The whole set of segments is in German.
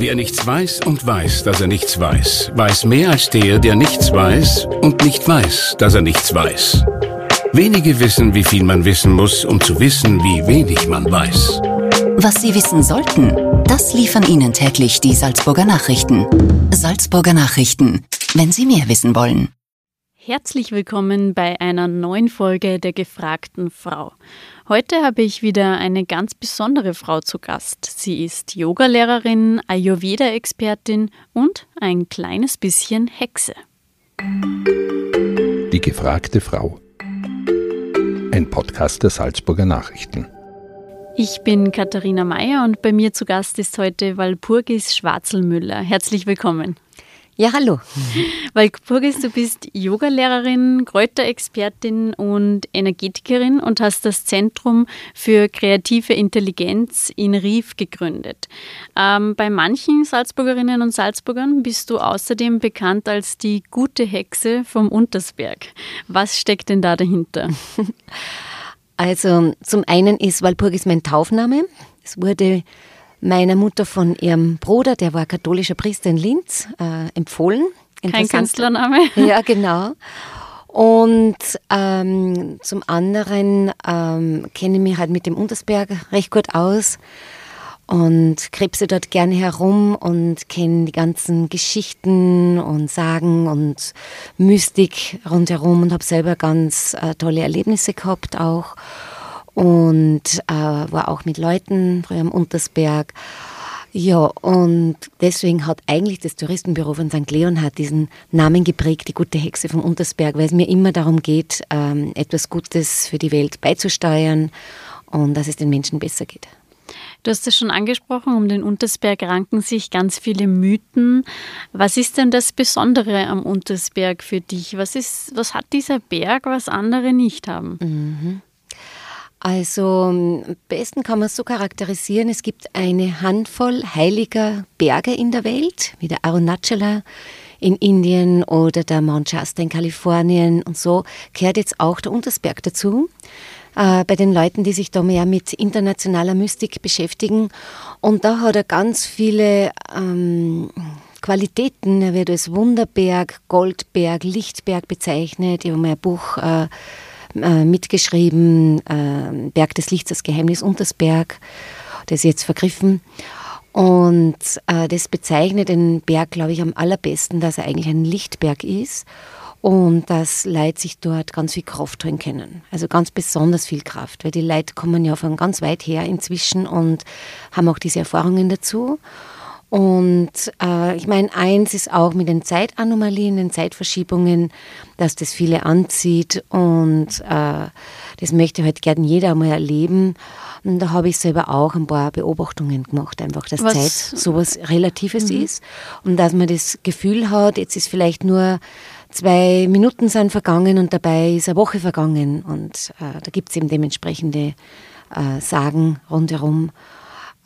Wer nichts weiß und weiß, dass er nichts weiß, weiß mehr als der, der nichts weiß und nicht weiß, dass er nichts weiß. Wenige wissen, wie viel man wissen muss, um zu wissen, wie wenig man weiß. Was Sie wissen sollten, das liefern Ihnen täglich die Salzburger Nachrichten. Salzburger Nachrichten, wenn Sie mehr wissen wollen. Herzlich willkommen bei einer neuen Folge der gefragten Frau. Heute habe ich wieder eine ganz besondere Frau zu Gast. Sie ist Yogalehrerin, Ayurveda-Expertin und ein kleines bisschen Hexe. Die gefragte Frau. Ein Podcast der Salzburger Nachrichten. Ich bin Katharina Mayer und bei mir zu Gast ist heute Walpurgis Schwarzelmüller. Herzlich willkommen. Ja, hallo. Weil Purgis, du bist Yogalehrerin, Kräuterexpertin und Energetikerin und hast das Zentrum für kreative Intelligenz in Rief gegründet. Ähm, bei manchen Salzburgerinnen und Salzburgern bist du außerdem bekannt als die gute Hexe vom Untersberg. Was steckt denn da dahinter? Also zum einen ist Walpurgis mein Taufname. Es wurde meiner Mutter von ihrem Bruder, der war katholischer Priester in Linz, äh, empfohlen. Kein Künstlername? Ja, genau. Und ähm, zum anderen ähm, kenne ich mich halt mit dem Untersberg recht gut aus und krebse dort gerne herum und kenne die ganzen Geschichten und Sagen und Mystik rundherum und habe selber ganz äh, tolle Erlebnisse gehabt auch und äh, war auch mit Leuten früher am Untersberg. Ja, und deswegen hat eigentlich das Touristenbüro von St. Leon hat diesen Namen geprägt, die gute Hexe vom Untersberg, weil es mir immer darum geht, ähm, etwas Gutes für die Welt beizusteuern und dass es den Menschen besser geht. Du hast es schon angesprochen, um den Untersberg ranken sich ganz viele Mythen. Was ist denn das Besondere am Untersberg für dich? Was, ist, was hat dieser Berg, was andere nicht haben? Mhm. Also am besten kann man es so charakterisieren, es gibt eine Handvoll heiliger Berge in der Welt, wie der Arunachala in Indien oder der Mount Shasta in Kalifornien und so gehört jetzt auch der Untersberg dazu. Äh, bei den Leuten, die sich da mehr mit internationaler Mystik beschäftigen. Und da hat er ganz viele ähm, Qualitäten. Er wird als Wunderberg, Goldberg, Lichtberg bezeichnet. Ich habe mal ein Buch äh, äh, mitgeschrieben, äh, Berg des Lichts, das Geheimnis Untersberg, das ist jetzt vergriffen. Und äh, das bezeichnet den Berg, glaube ich, am allerbesten, dass er eigentlich ein Lichtberg ist und dass Leute sich dort ganz viel Kraft holen können. Also ganz besonders viel Kraft, weil die Leute kommen ja von ganz weit her inzwischen und haben auch diese Erfahrungen dazu. Und äh, ich meine, eins ist auch mit den Zeitanomalien, den Zeitverschiebungen, dass das viele anzieht und äh, das möchte halt gerne jeder einmal erleben. Und da habe ich selber auch ein paar Beobachtungen gemacht, einfach, dass Was? Zeit sowas Relatives mhm. ist und dass man das Gefühl hat, jetzt ist vielleicht nur zwei Minuten sind vergangen und dabei ist eine Woche vergangen und äh, da gibt es eben dementsprechende äh, Sagen rundherum.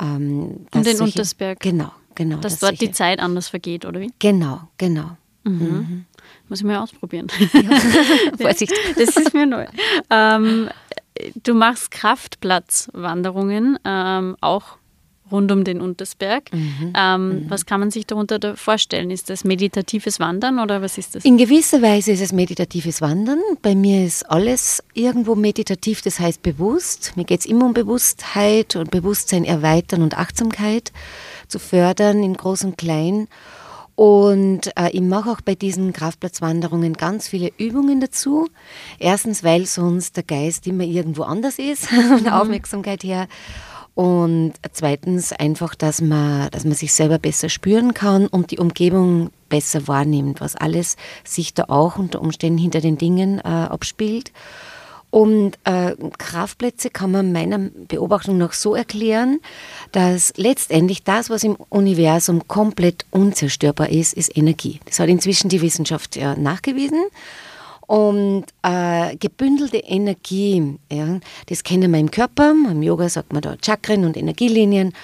Ähm, um den Untersberg. Genau genau. Dass dort die Zeit anders vergeht, oder wie? Genau, genau. Mhm. Mhm. Muss ich mal ausprobieren. Ja. Vorsicht. Das ist mir neu. Ähm, du machst Kraftplatzwanderungen, ähm, auch rund um den Untersberg. Mhm. Ähm, mhm. Was kann man sich darunter vorstellen? Ist das meditatives Wandern oder was ist das? In gewisser Weise ist es meditatives Wandern. Bei mir ist alles irgendwo meditativ, das heißt bewusst. Mir geht es immer um Bewusstheit und Bewusstsein erweitern und Achtsamkeit zu fördern in Groß und Klein. Und äh, ich mache auch bei diesen Kraftplatzwanderungen ganz viele Übungen dazu. Erstens, weil sonst der Geist immer irgendwo anders ist, von der mhm. Aufmerksamkeit her. Und zweitens einfach, dass man, dass man sich selber besser spüren kann und die Umgebung besser wahrnimmt, was alles sich da auch unter Umständen hinter den Dingen äh, abspielt. Und äh, Kraftplätze kann man meiner Beobachtung nach so erklären, dass letztendlich das, was im Universum komplett unzerstörbar ist, ist Energie. Das hat inzwischen die Wissenschaft ja nachgewiesen. Und äh, gebündelte Energie, ja, das kennen wir im Körper. Im Yoga sagt man da Chakren und Energielinien.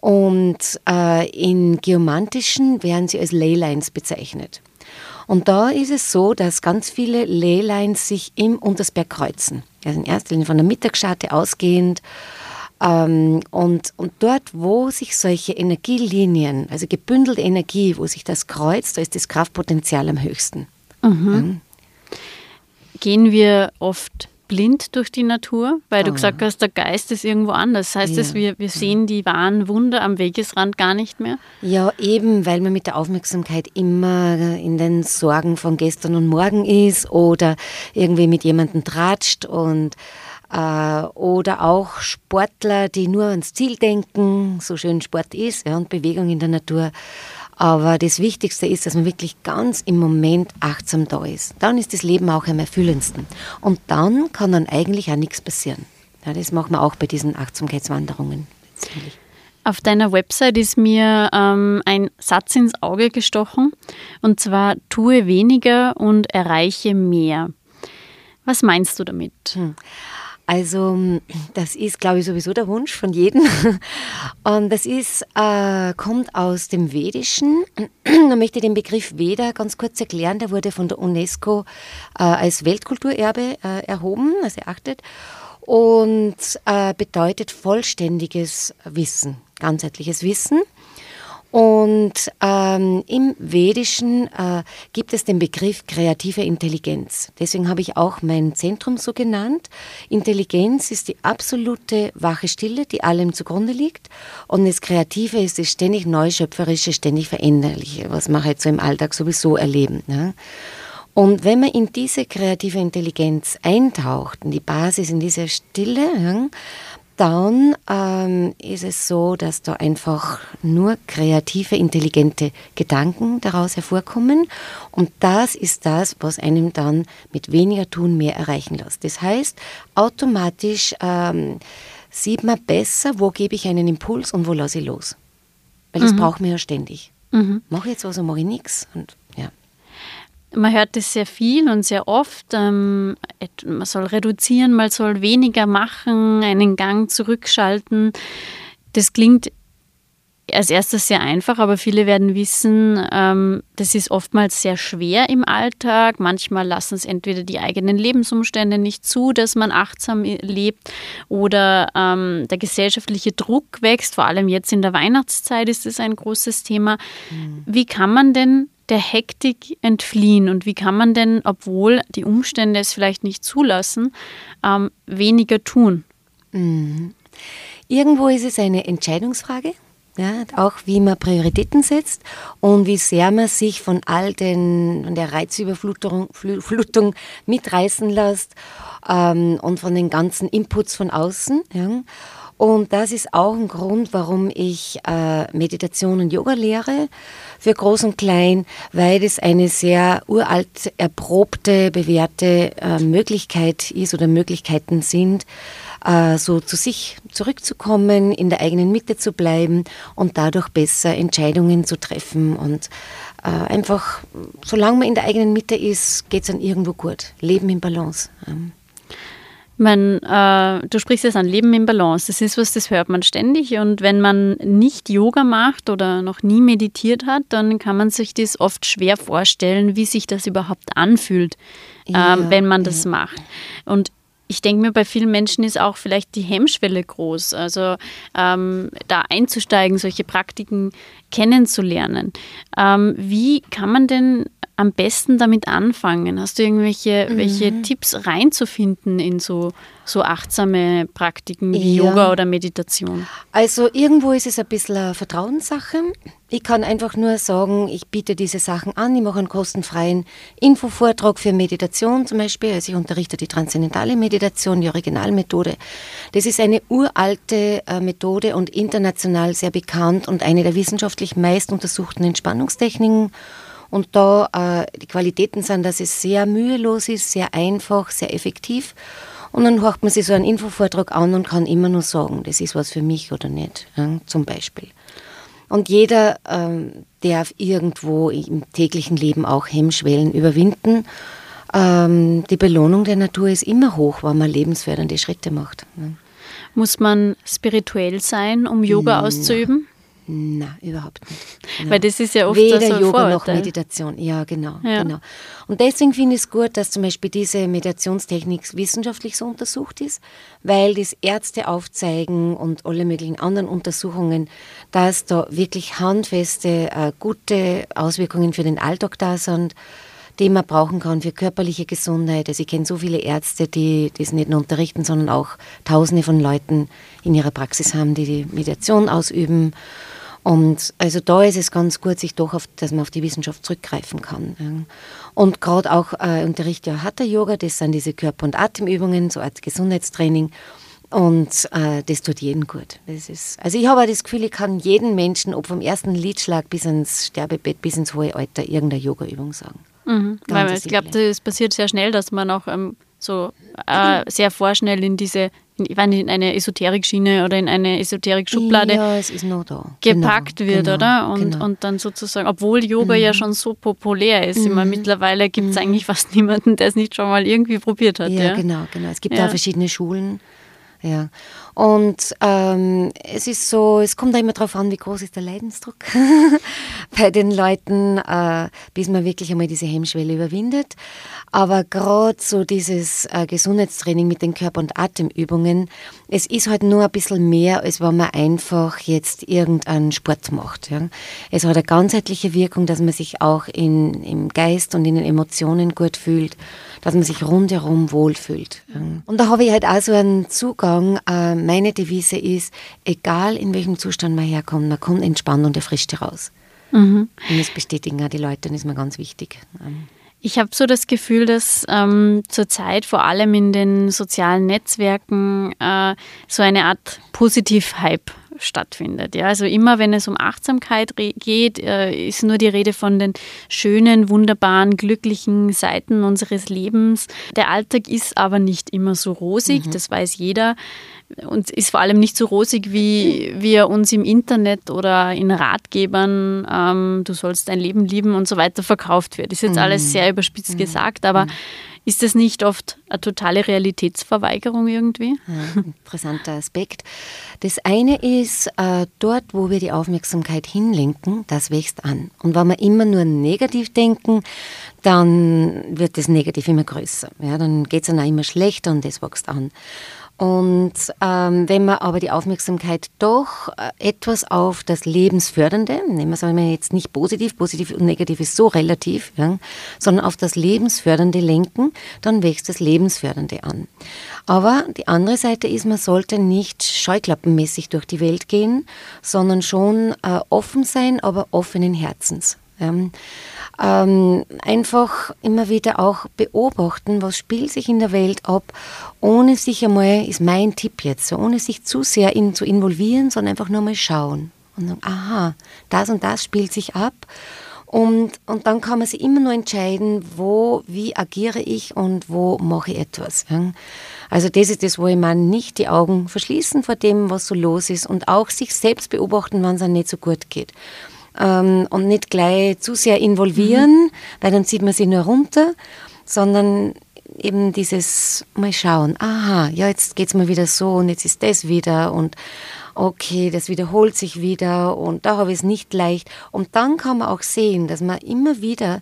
Und äh, in geomantischen werden sie als Leylines bezeichnet. Und da ist es so, dass ganz viele Leylines sich im Untersberg kreuzen. Also in erster Linie von der Mittagsscharte ausgehend Ähm, und, und dort, wo sich solche Energielinien, also gebündelte Energie, wo sich das kreuzt, da ist das Kraftpotenzial am höchsten. Mhm. Ja. Gehen wir oft blind durch die Natur, weil du oh. gesagt hast, der Geist ist irgendwo anders. Das heißt, ja. dass wir, wir sehen die wahren Wunder am Wegesrand gar nicht mehr? Ja, eben, weil man mit der Aufmerksamkeit immer in den Sorgen von gestern und morgen ist oder irgendwie mit jemandem tratscht und äh, oder auch Sportler, die nur ans Ziel denken, so schön Sport ist ja, und Bewegung in der Natur. Aber das Wichtigste ist, dass man wirklich ganz im Moment achtsam da ist. Dann ist das Leben auch am erfüllendsten. Und dann kann dann eigentlich auch nichts passieren. Ja, das machen wir auch bei diesen Achtsamkeitswanderungen. Auf deiner Website ist mir ähm, ein Satz ins Auge gestochen, und zwar tue weniger und erreiche mehr. Was meinst du damit? Hm. Also das ist, glaube ich, sowieso der Wunsch von jedem. Und das ist, äh, kommt aus dem Vedischen. Da möchte den Begriff Veda ganz kurz erklären. Der wurde von der UNESCO äh, als Weltkulturerbe äh, erhoben, also erachtet. Und äh, bedeutet vollständiges Wissen, ganzheitliches Wissen. Und ähm, im Vedischen äh, gibt es den Begriff kreative Intelligenz. Deswegen habe ich auch mein Zentrum so genannt. Intelligenz ist die absolute wache Stille, die allem zugrunde liegt. Und das Kreative ist das ständig Neuschöpferische, ständig Veränderliche, was wir halt so im Alltag sowieso erleben. Ne? Und wenn man in diese kreative Intelligenz eintaucht, in die Basis, in diese Stille, dann ähm, ist es so, dass da einfach nur kreative, intelligente Gedanken daraus hervorkommen. Und das ist das, was einem dann mit weniger tun mehr erreichen lässt. Das heißt, automatisch ähm, sieht man besser, wo gebe ich einen Impuls und wo lasse ich los. Weil das mhm. braucht man ja ständig. Mhm. Mache ich jetzt was oder mache ich nichts. Und. Man hört das sehr viel und sehr oft. Ähm, man soll reduzieren, man soll weniger machen, einen Gang zurückschalten. Das klingt als erstes sehr einfach, aber viele werden wissen, ähm, das ist oftmals sehr schwer im Alltag. Manchmal lassen es entweder die eigenen Lebensumstände nicht zu, dass man achtsam lebt, oder ähm, der gesellschaftliche Druck wächst. Vor allem jetzt in der Weihnachtszeit ist es ein großes Thema. Mhm. Wie kann man denn der Hektik entfliehen? Und wie kann man denn, obwohl die Umstände es vielleicht nicht zulassen, ähm, weniger tun? Mhm. Irgendwo ist es eine Entscheidungsfrage. Ja, auch wie man Prioritäten setzt und wie sehr man sich von all den, von der Reizüberflutung Flutung mitreißen lässt ähm, und von den ganzen Inputs von außen. Ja. Und das ist auch ein Grund, warum ich äh, Meditation und Yoga lehre für Groß und Klein, weil das eine sehr uralt erprobte, bewährte äh, Möglichkeit ist oder Möglichkeiten sind, äh, so zu sich zurückzukommen, in der eigenen Mitte zu bleiben und dadurch besser Entscheidungen zu treffen und äh, einfach, solange man in der eigenen Mitte ist, geht es dann irgendwo gut. Leben in Balance. Ähm. Man, äh, du sprichst jetzt an Leben im Balance. Das ist was, das hört man ständig. Und wenn man nicht Yoga macht oder noch nie meditiert hat, dann kann man sich das oft schwer vorstellen, wie sich das überhaupt anfühlt, ähm, ja, ähm, wenn man das ja. macht. Und ich denke mir, bei vielen Menschen ist auch vielleicht die Hemmschwelle groß, also ähm, da einzusteigen, solche Praktiken kennenzulernen. Ähm, wie kann man denn am besten damit anfangen? Hast du irgendwelche mhm. welche Tipps reinzufinden in so, so achtsame Praktiken wie ja. Yoga oder Meditation? Also irgendwo ist es ein bisschen eine Vertrauenssache. Ich kann einfach nur sagen, ich biete diese Sachen an. Ich mache einen kostenfreien Infovortrag für Meditation zum Beispiel. Also ich unterrichte die transzendentale Meditation, die Originalmethode. Das ist eine uralte äh, Methode und international sehr bekannt und eine der wissenschaftlich meist untersuchten Entspannungstechniken. Und da äh, die Qualitäten sind, dass es sehr mühelos ist, sehr einfach, sehr effektiv. Und dann hört man sich so einen Infovortrag an und kann immer nur sagen, das ist was für mich oder nicht, ja, zum Beispiel. Und jeder ähm, darf irgendwo im täglichen Leben auch Hemmschwellen überwinden. Ähm, die Belohnung der Natur ist immer hoch, wenn man lebensfördernde Schritte macht. Ja. Muss man spirituell sein, um Yoga auszuüben? Nein, überhaupt nicht. Genau. Weil das ist ja oft Weder so Yoga Vorurteil. noch Meditation. Ja, genau, Ja. genau. Und deswegen finde ich es gut, dass zum Beispiel diese Meditationstechnik wissenschaftlich so untersucht ist, weil das Ärzte aufzeigen und alle möglichen anderen Untersuchungen, dass da wirklich handfeste, äh, gute Auswirkungen für den Alltag da sind, die man brauchen kann für körperliche Gesundheit. Also ich kenne so viele Ärzte, die das nicht nur unterrichten, sondern auch Tausende von Leuten in ihrer Praxis haben, die die Meditation ausüben. Und also da ist es ganz gut, sich doch auf, dass man auf die Wissenschaft zurückgreifen kann. Und gerade auch äh, unterrichte ja Hatha Yoga, das sind diese Körper- und Atemübungen, so als Gesundheitstraining. Und äh, das tut jedem gut. Das ist, also ich habe auch das Gefühl, ich kann jeden Menschen, ob vom ersten Liedschlag bis ins Sterbebett, bis ins hohe Alter, irgendeine Yoga-Übung sagen. Mhm. Weil ich glaube, das passiert sehr schnell, dass man auch ähm, so äh, sehr vorschnell in diese, in, ich weiß nicht, in eine Esoterik-Schiene oder in eine Esoterik-Schublade Ja, da. gepackt Genau, wird, genau, oder? Und, genau. Mhm. und dann sozusagen, obwohl Yoga ja schon so populär ist, ich meine, mittlerweile gibt es eigentlich fast niemanden, der es nicht schon mal irgendwie probiert hat. Ja, Ja, genau, genau. Es gibt Ja. auch verschiedene Schulen. Ja. Und ähm, es ist so, es kommt auch immer darauf an, wie groß ist der Leidensdruck bei den Leuten, äh, bis man wirklich einmal diese Hemmschwelle überwindet. Aber gerade so dieses äh, Gesundheitstraining mit den Körper- und Atemübungen, es ist halt nur ein bisschen mehr, als wenn man einfach jetzt irgendeinen Sport macht. Ja. Es hat eine ganzheitliche Wirkung, dass man sich auch in, im Geist und in den Emotionen gut fühlt, dass man sich rundherum wohlfühlt. Ja. Und da habe ich halt auch so einen Zugang. Äh, meine Devise ist, egal in welchem Zustand man herkommt, man kommt entspannt und erfrischt heraus. Und das bestätigen auch die Leute, und das ist mir ganz wichtig. Ähm, Ich habe so das Gefühl, dass ähm, zurzeit vor allem in den sozialen Netzwerken äh, so eine Art Positiv-Hype stattfindet. Ja, also immer wenn es um Achtsamkeit geht, äh, ist nur die Rede von den schönen, wunderbaren, glücklichen Seiten unseres Lebens. Der Alltag ist aber nicht immer so rosig, das weiß jeder. Und ist vor allem nicht so rosig, wie wir uns im Internet oder in Ratgebern, ähm, du sollst dein Leben lieben und so weiter verkauft wird. Ist jetzt alles sehr überspitzt gesagt, aber ist das nicht oft eine totale Realitätsverweigerung irgendwie? Ja, interessanter Aspekt. Das eine ist, äh, dort, wo wir die Aufmerksamkeit hinlenken, das wächst an. Und wenn wir immer nur negativ denken, dann wird das Negativ immer größer. Ja, dann geht es dann auch immer schlechter und das wächst an. Und ähm, wenn man aber die Aufmerksamkeit doch äh, etwas auf das Lebensfördernde, nehmen wir es einmal jetzt nicht positiv, positiv und negativ ist so relativ, ja, sondern auf das Lebensfördernde lenken, dann wächst das Lebensfördernde an. Aber die andere Seite ist, man sollte nicht scheuklappenmäßig durch die Welt gehen, sondern schon äh, offen sein, aber offenen Herzens. Ja. Ähm, einfach immer wieder auch beobachten, was spielt sich in der Welt ab, ohne sich einmal, ist mein Tipp jetzt, so, ohne sich zu sehr in, zu involvieren, sondern einfach nur mal schauen und sagen, aha, das und das spielt sich ab. Und, und dann kann man sich immer nur entscheiden, wo, wie agiere ich und wo mache ich etwas. Also das ist das, wo ich meine, nicht die Augen verschließen vor dem, was so los ist und auch sich selbst beobachten, wenn es einem nicht so gut geht ähm, und nicht gleich zu sehr involvieren, weil dann zieht man sich nur runter, sondern eben dieses mal schauen, aha, ja, jetzt geht's mir wieder so und jetzt ist das wieder und okay, das wiederholt sich wieder und da habe ich es nicht leicht. Und dann kann man auch sehen, dass man immer wieder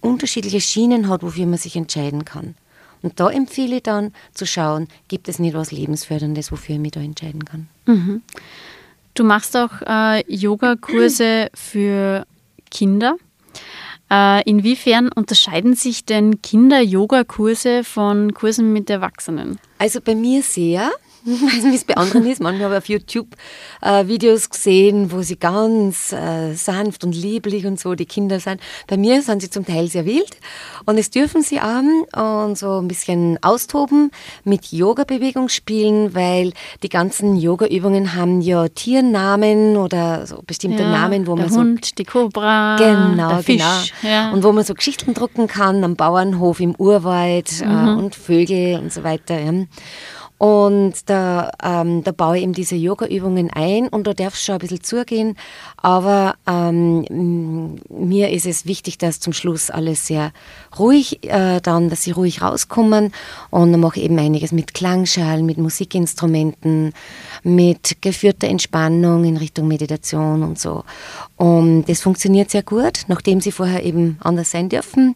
unterschiedliche Schienen hat, wofür man sich entscheiden kann. Und da empfehle ich dann zu schauen, gibt es nicht was Lebensförderndes, wofür ich mich da entscheiden kann. Du machst auch äh, Yogakurse für Kinder. Äh, inwiefern unterscheiden sich denn Kinder-Yoga-Kurse von Kursen mit Erwachsenen? Also bei mir sehr. Ich weiß nicht, wie es bei anderen ist. Manchmal habe ich auf YouTube äh, Videos gesehen, wo sie ganz äh, sanft und lieblich und so die Kinder sind. Bei mir sind sie zum Teil sehr wild und es dürfen sie auch und so ein bisschen austoben, mit Yoga-Bewegung spielen, weil die ganzen Yoga-Übungen haben ja Tiernamen oder so bestimmte Ja, Namen, wo der man so Hund, die Kobra, Genau, der Fisch. genau. Ja. Und wo man so Geschichten drucken kann am Bauernhof im Urwald äh, Mhm. und Vögel und so weiter. Ja. Und da, ähm, da baue ich eben diese Yoga-Übungen ein und da darf es schon ein bisschen zugehen. Aber ähm, mir ist es wichtig, dass zum Schluss alles sehr ruhig, äh, dann, dass sie ruhig rauskommen. Und dann mache ich eben einiges mit Klangschalen, mit Musikinstrumenten, mit geführter Entspannung in Richtung Meditation und so. Und das funktioniert sehr gut, nachdem sie vorher eben anders sein dürfen.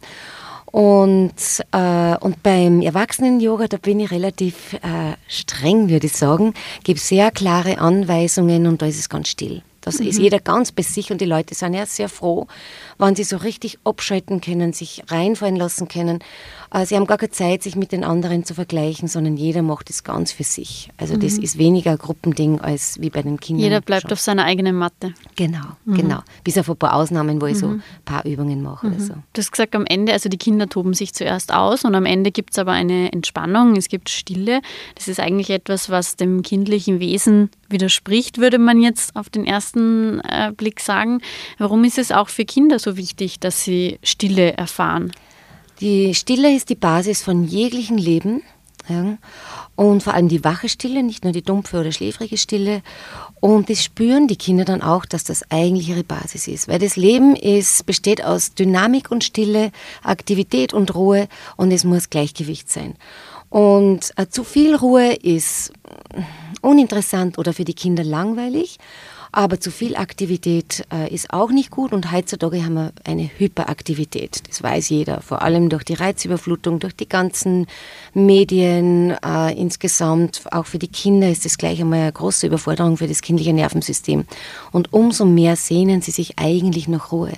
Und, äh, und beim Erwachsenen-Yoga, da bin ich relativ äh, streng, würde ich sagen, gebe sehr klare Anweisungen und da ist es ganz still. Das mhm. ist jeder ganz bei sich und die Leute sind ja sehr froh, wann sie so richtig abschalten können, sich reinfallen lassen können. Äh, sie haben gar keine Zeit, sich mit den anderen zu vergleichen, sondern jeder macht es ganz für sich. Also mhm. das ist weniger ein Gruppending als wie bei den Kindern. Jeder bleibt schon. auf seiner eigenen Matte. Genau, mhm. genau. Bis auf ein paar Ausnahmen, wo ich so ein mhm. paar Übungen mache oder mhm. so. Du hast gesagt, am Ende, also die Kinder toben sich zuerst aus und am Ende gibt es aber eine Entspannung, es gibt Stille. Das ist eigentlich etwas, was dem kindlichen Wesen widerspricht, würde man jetzt auf den ersten äh, Blick sagen. Warum ist es auch für Kinder so wichtig, dass sie Stille erfahren? Die Stille ist die Basis von jeglichem Leben. Ja, und vor allem die wache Stille, nicht nur die dumpfe oder schläfrige Stille. Und das spüren die Kinder dann auch, dass das eigentlich ihre Basis ist. Weil das Leben ist, besteht aus Dynamik und Stille, Aktivität und Ruhe und es muss Gleichgewicht sein. Und äh, zu viel Ruhe ist uninteressant oder für die Kinder langweilig. Aber zu viel Aktivität äh, ist auch nicht gut und heutzutage haben wir eine Hyperaktivität. Das weiß jeder, vor allem durch die Reizüberflutung, durch die ganzen Medien äh, insgesamt. Auch für die Kinder ist das gleich einmal eine große Überforderung für das kindliche Nervensystem. Und umso mehr sehnen sie sich eigentlich nach Ruhe.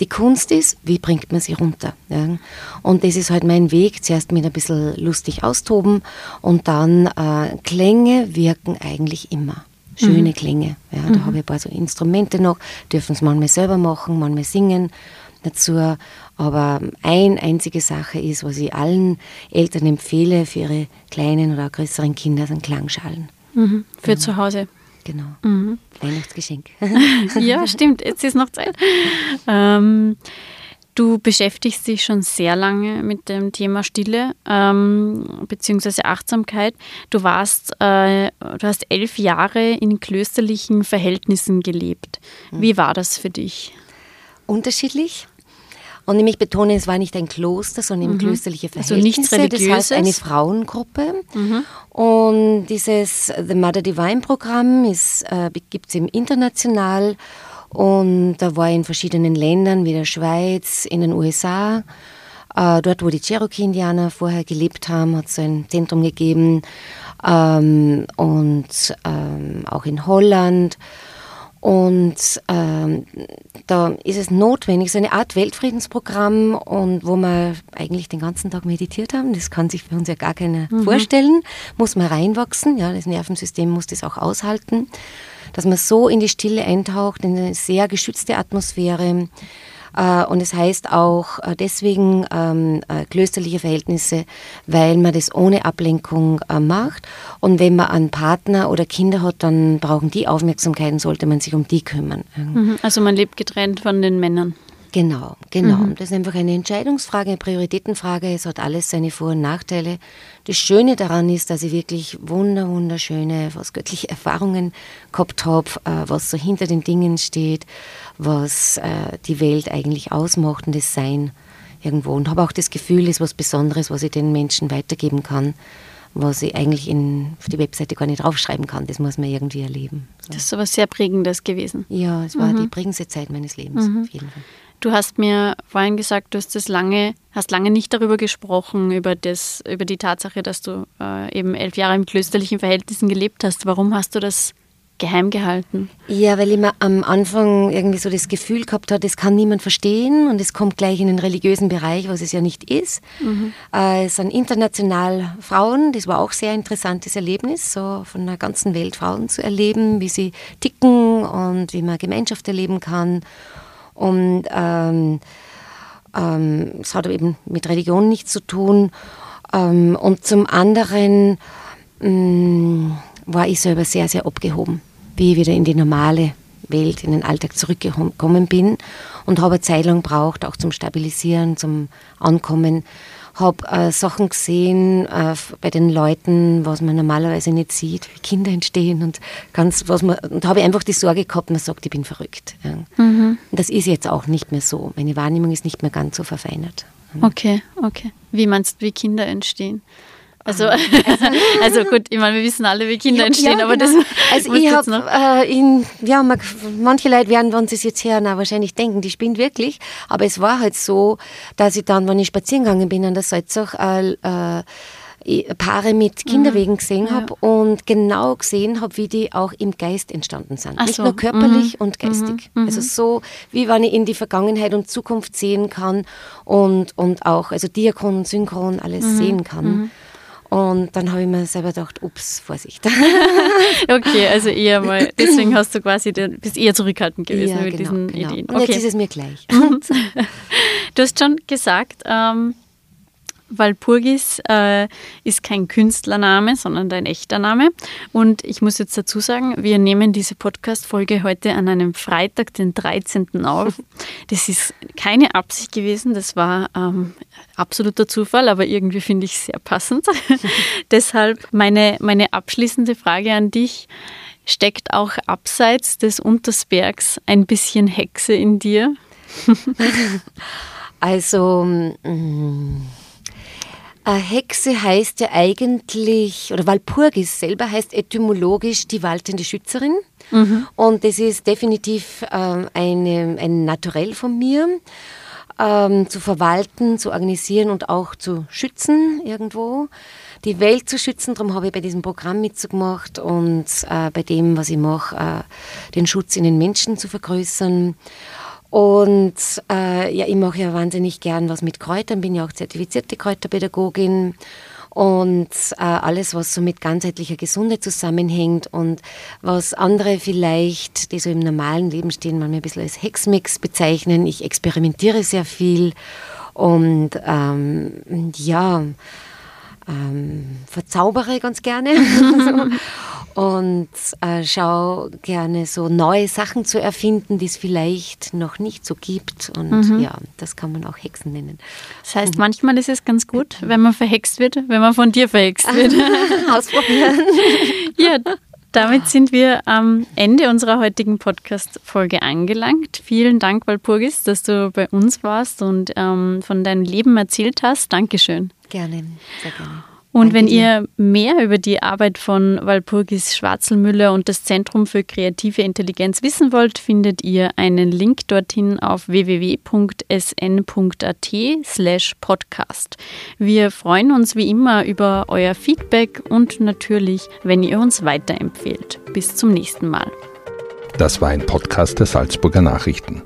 Die Kunst ist, wie bringt man sie runter? Ja? Und das ist halt mein Weg. Zuerst mit ein bisschen lustig austoben und dann äh, Klänge wirken eigentlich immer schöne mhm. Klänge. Ja, da mhm. habe ich ein paar so Instrumente noch, dürfen es manchmal selber machen, manchmal singen dazu. Aber eine einzige Sache ist, was ich allen Eltern empfehle für ihre kleinen oder größeren Kinder, sind Klangschalen. Mhm. Für ja. zu Hause. Genau. Mhm. Weihnachtsgeschenk. ja, stimmt. Jetzt ist noch Zeit. Ähm, Du beschäftigst dich schon sehr lange mit dem Thema Stille ähm, bzw. Achtsamkeit. Du warst, äh, du hast elf Jahre in klösterlichen Verhältnissen gelebt. Hm. Wie war das für dich? Unterschiedlich. Und ich betone, es war nicht ein Kloster, sondern mhm. klösterliche Verhältnisse. Also nichts Religiöses? Das heißt eine Frauengruppe. Mhm. Und dieses The Mother Divine Programm äh, gibt es eben international und da war ich in verschiedenen Ländern, wie der Schweiz, in den USA. Äh, dort, wo die Cherokee-Indianer vorher gelebt haben, hat es ein Zentrum gegeben. Ähm, und ähm, auch in Holland. Und ähm, da ist es notwendig, so eine Art Weltfriedensprogramm, und wo wir eigentlich den ganzen Tag meditiert haben. Das kann sich für uns ja gar keiner mhm. vorstellen. Muss man reinwachsen. Ja, das Nervensystem muss das auch aushalten dass man so in die Stille eintaucht, in eine sehr geschützte Atmosphäre. Äh, und es heißt auch äh, deswegen ähm, äh, klösterliche Verhältnisse, weil man das ohne Ablenkung macht. Und wenn man einen Partner oder Kinder hat, dann brauchen die Aufmerksamkeit und sollte man sich um die kümmern. Mhm. Also man lebt getrennt von den Männern. Genau, genau. Mhm. Das ist einfach eine Entscheidungsfrage, eine Prioritätenfrage. Es hat alles seine Vor- und Nachteile. Das Schöne daran ist, dass ich wirklich wunder, wunderschöne, fast göttliche Erfahrungen gehabt habe, äh, was so hinter den Dingen steht, was äh, die Welt eigentlich ausmacht und das Sein irgendwo. Und habe auch das Gefühl, es ist was Besonderes, was ich den Menschen weitergeben kann was ich eigentlich in, auf die Webseite gar nicht draufschreiben kann. Das muss man irgendwie erleben. So. Das ist aber sehr Prägendes gewesen. Ja, es war mhm. die prägendste Zeit meines Lebens, mhm. auf jeden Fall. Du hast mir vorhin gesagt, du hast das lange, hast lange nicht darüber gesprochen, über, das, über die Tatsache, dass du äh, eben elf Jahre im klösterlichen Verhältnissen gelebt hast. Warum hast du das geheim gehalten? Ja, weil ich mir am Anfang irgendwie so das Gefühl gehabt habe, das kann niemand verstehen und es kommt gleich in den religiösen Bereich, was es ja nicht ist. Mhm. Äh, es sind international Frauen, das war auch ein sehr interessantes Erlebnis, so von der ganzen Welt Frauen zu erleben, wie sie ticken und wie man Gemeinschaft erleben kann. Und ähm, ähm, es hat eben mit Religion nichts zu tun. Ähm, und zum anderen ähm, war ich selber sehr, sehr abgehoben, wie ich wieder in die normale Welt, in den Alltag zurückgekommen bin und habe eine Zeit lang braucht, auch zum Stabilisieren, zum Ankommen. habe äh, Sachen gesehen äh, bei den Leuten, was man normalerweise nicht sieht, wie Kinder entstehen und ganz, was man, und habe einfach die Sorge gehabt, man sagt, ich bin verrückt. Ja. Mhm. Das ist jetzt auch nicht mehr so. Meine Wahrnehmung ist nicht mehr ganz so verfeinert. Okay, okay. Wie meinst du, wie Kinder entstehen? Also, also gut, ich meine, wir wissen alle, wie Kinder entstehen, ja, aber genau. das. Also ich habe, äh, ja, man, manche Leute werden, wenn sie es jetzt hören, auch wahrscheinlich denken, die spinnt wirklich. Aber es war halt so, dass ich dann, wenn ich spazieren gegangen bin an der Salzach, äh, Paare mit Kinderwegen mhm. gesehen ja. habe und genau gesehen habe, wie die auch im Geist entstanden sind. Ach Nicht so. nur körperlich mhm. und geistig. Mhm. Also so, wie wenn ich in die Vergangenheit und Zukunft sehen kann und, und auch, also Diakon, Synchron, alles mhm. sehen kann. Und dann habe ich mir selber gedacht, ups, Vorsicht. okay, also eher mal, deswegen hast du quasi, bist eher zurückhaltend gewesen ja, mit genau, diesen genau. Ideen. Und okay. jetzt ist es mir gleich. du hast schon gesagt, ähm, Walpurgis äh, ist kein Künstlername, sondern dein echter Name. Und ich muss jetzt dazu sagen, wir nehmen diese Podcast-Folge heute an einem Freitag, den 13. auf. Das ist keine Absicht gewesen, das war ähm, absoluter Zufall, aber irgendwie finde ich es sehr passend. Deshalb meine, meine abschließende Frage an dich. Steckt auch abseits des Untersbergs ein bisschen Hexe in dir? also, mh, mm, eine Hexe heißt ja eigentlich, oder Walpurgis selber heißt etymologisch die waltende Schützerin. Mhm. Und das ist definitiv ähm, eine, ein Naturell von mir, ähm, zu verwalten, zu organisieren und auch zu schützen irgendwo. Die Welt zu schützen, darum habe ich bei diesem Programm mitgemacht und äh, bei dem, was ich mache, äh, den Schutz in den Menschen zu vergrößern. Und äh, ja, ich mache ja wahnsinnig gern was mit Kräutern, bin ja auch zertifizierte Kräuterpädagogin. Und äh, alles, was so mit ganzheitlicher Gesundheit zusammenhängt und was andere vielleicht, die so im normalen Leben stehen, manchmal ein bisschen als Hexmix bezeichnen. Ich experimentiere sehr viel und ähm, ja, ähm, verzaubere ganz gerne. und äh, schaue gerne so neue Sachen zu erfinden, die es vielleicht noch nicht so gibt. Und mhm. ja, das kann man auch Hexen nennen. Das heißt, manchmal ist es ganz gut, wenn man verhext wird, wenn man von dir verhext wird. Ausprobieren. ja, damit sind wir am Ende unserer heutigen Podcast-Folge angelangt. Vielen Dank, Walpurgis, dass du bei uns warst und ähm, von deinem Leben erzählt hast. Dankeschön. Gerne, sehr gerne. Und wenn ihr mehr über die Arbeit von Walpurgis Schwarzelmüller und das Zentrum für kreative Intelligenz wissen wollt, findet ihr einen Link dorthin auf www.sn.at slash podcast. Wir freuen uns wie immer über euer Feedback und natürlich, wenn ihr uns weiterempfehlt. Bis zum nächsten Mal. Das war ein Podcast der Salzburger Nachrichten.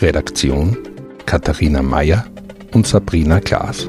Redaktion Katharina Mayer und Sabrina Klaas.